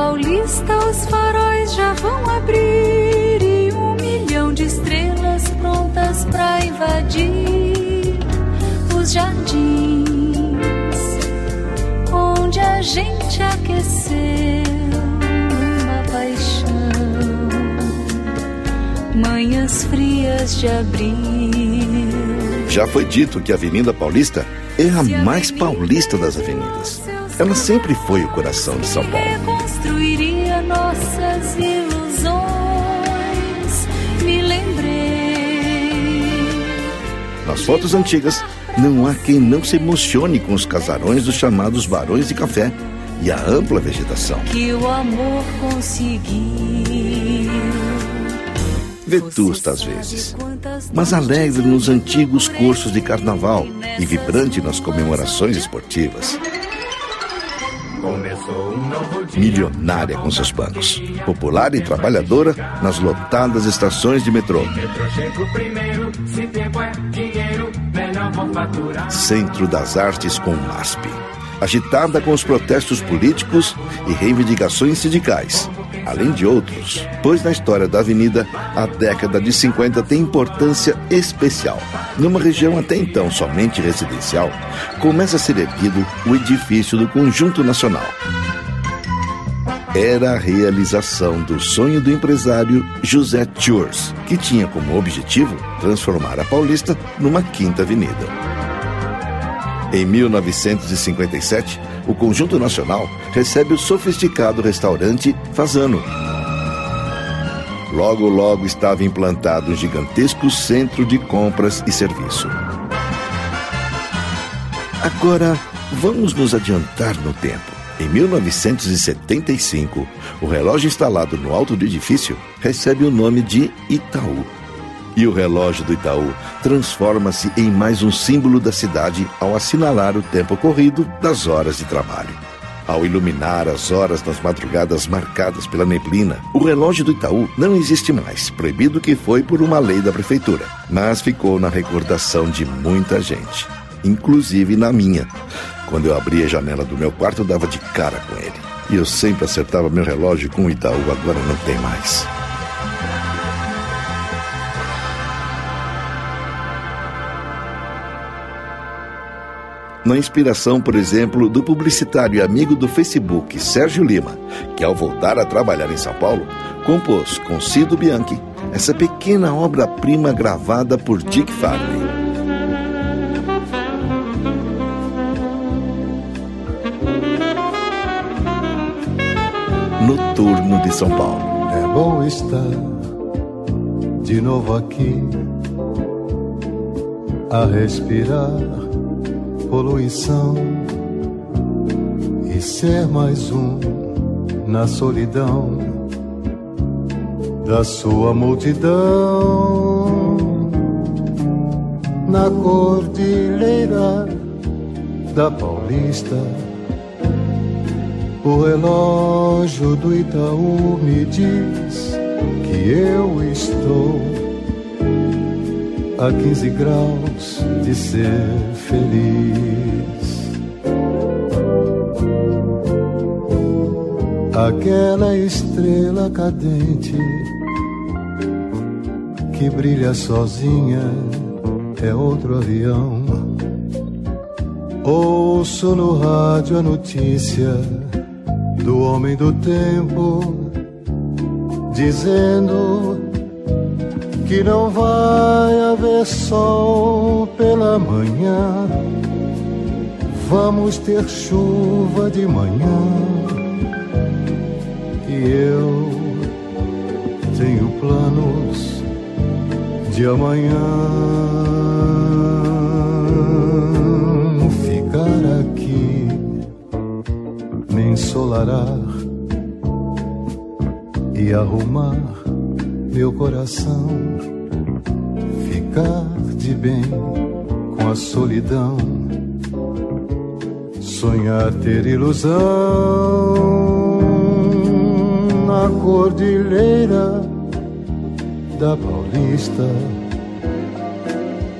Paulista os faróis já vão abrir e um milhão de estrelas prontas pra invadir os jardins onde a gente aqueceu uma paixão. Manhãs frias de abril. Já foi dito que a Avenida Paulista é a mais paulista das avenidas. Ela sempre foi o coração de São Paulo. Reconstruiria nossas ilusões. Me lembrei. Nas fotos antigas, não há quem não se emocione com os casarões dos chamados Barões de Café e a ampla vegetação. que o amor conseguiu. Vetusta às vezes, mas alegre nos antigos cursos de carnaval e vibrante nas comemorações esportivas. Milionária com seus bancos, popular e trabalhadora nas lotadas estações de metrô. Centro das Artes com o MASP. Agitada com os protestos políticos e reivindicações sindicais, além de outros, pois na história da avenida, a década de 50 tem importância especial. Numa região até então somente residencial, começa a ser erguido o edifício do Conjunto Nacional. Era a realização do sonho do empresário José Tours, que tinha como objetivo transformar a Paulista numa quinta avenida. Em 1957, o Conjunto Nacional recebe o sofisticado restaurante Fazano. Logo, logo estava implantado um gigantesco centro de compras e serviço. Agora, vamos nos adiantar no tempo. Em 1975, o relógio instalado no alto do edifício recebe o nome de Itaú. E o relógio do Itaú transforma-se em mais um símbolo da cidade ao assinalar o tempo corrido das horas de trabalho. Ao iluminar as horas nas madrugadas marcadas pela neblina, o relógio do Itaú não existe mais, proibido que foi por uma lei da prefeitura, mas ficou na recordação de muita gente, inclusive na minha. Quando eu abria a janela do meu quarto, dava de cara com ele. E eu sempre acertava meu relógio com o Itaú, agora não tem mais. Na inspiração, por exemplo, do publicitário e amigo do Facebook Sérgio Lima, que ao voltar a trabalhar em São Paulo, compôs com Cido Bianchi essa pequena obra-prima gravada por Dick Farley. Noturno de São Paulo. É bom estar de novo aqui a respirar poluição e ser mais um na solidão da sua multidão na cordilheira da Paulista. O relógio do Itaú me diz que eu estou a 15 graus de ser feliz. aquela estrela cadente que brilha sozinha é outro avião. Ouço no rádio a notícia do homem do tempo dizendo que não vai haver sol pela manhã. Vamos ter chuva de manhã. E eu tenho planos de amanhã ficar aqui, me ensolarar e arrumar meu coração, ficar de bem com a solidão, sonhar ter ilusão na cordilheira da Paulista.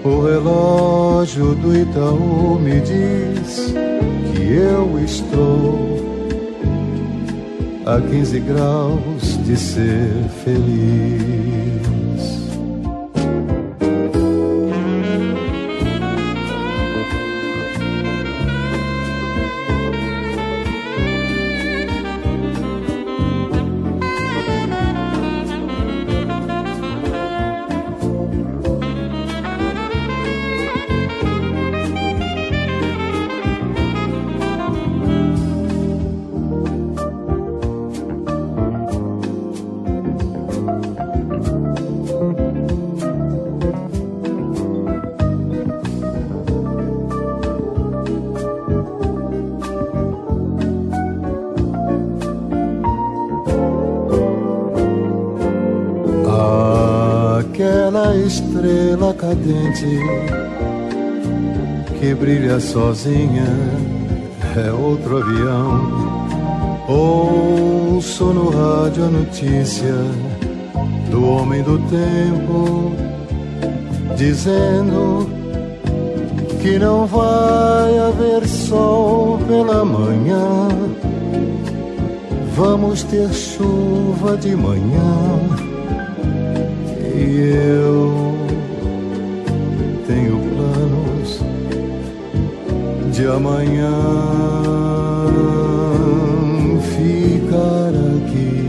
O relógio do Itaú me diz que eu estou a 15 graus de ser feliz. Cadente que brilha sozinha é outro avião. Ouço no rádio a notícia do homem do tempo dizendo que não vai haver sol pela manhã. Vamos ter chuva de manhã. E eu de amanhã ficar aqui,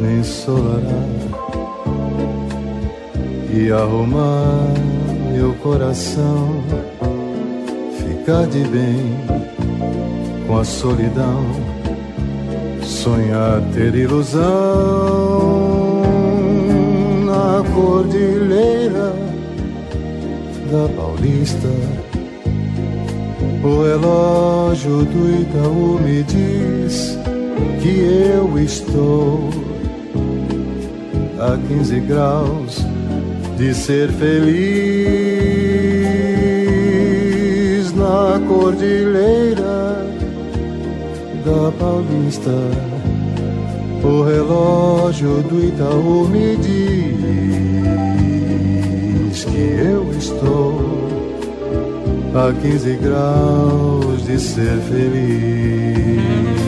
nem ensolará e arrumar meu coração, ficar de bem com a solidão, sonhar ter ilusão na cordilheira da Paulista. O relógio do Itaú me diz que eu estou a 15 graus de ser feliz na cordilheira da Paulista. O relógio do Itaú me diz que eu estou a 15 graus de ser feliz.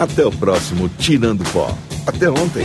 Até o próximo Tirando Pó. Até ontem.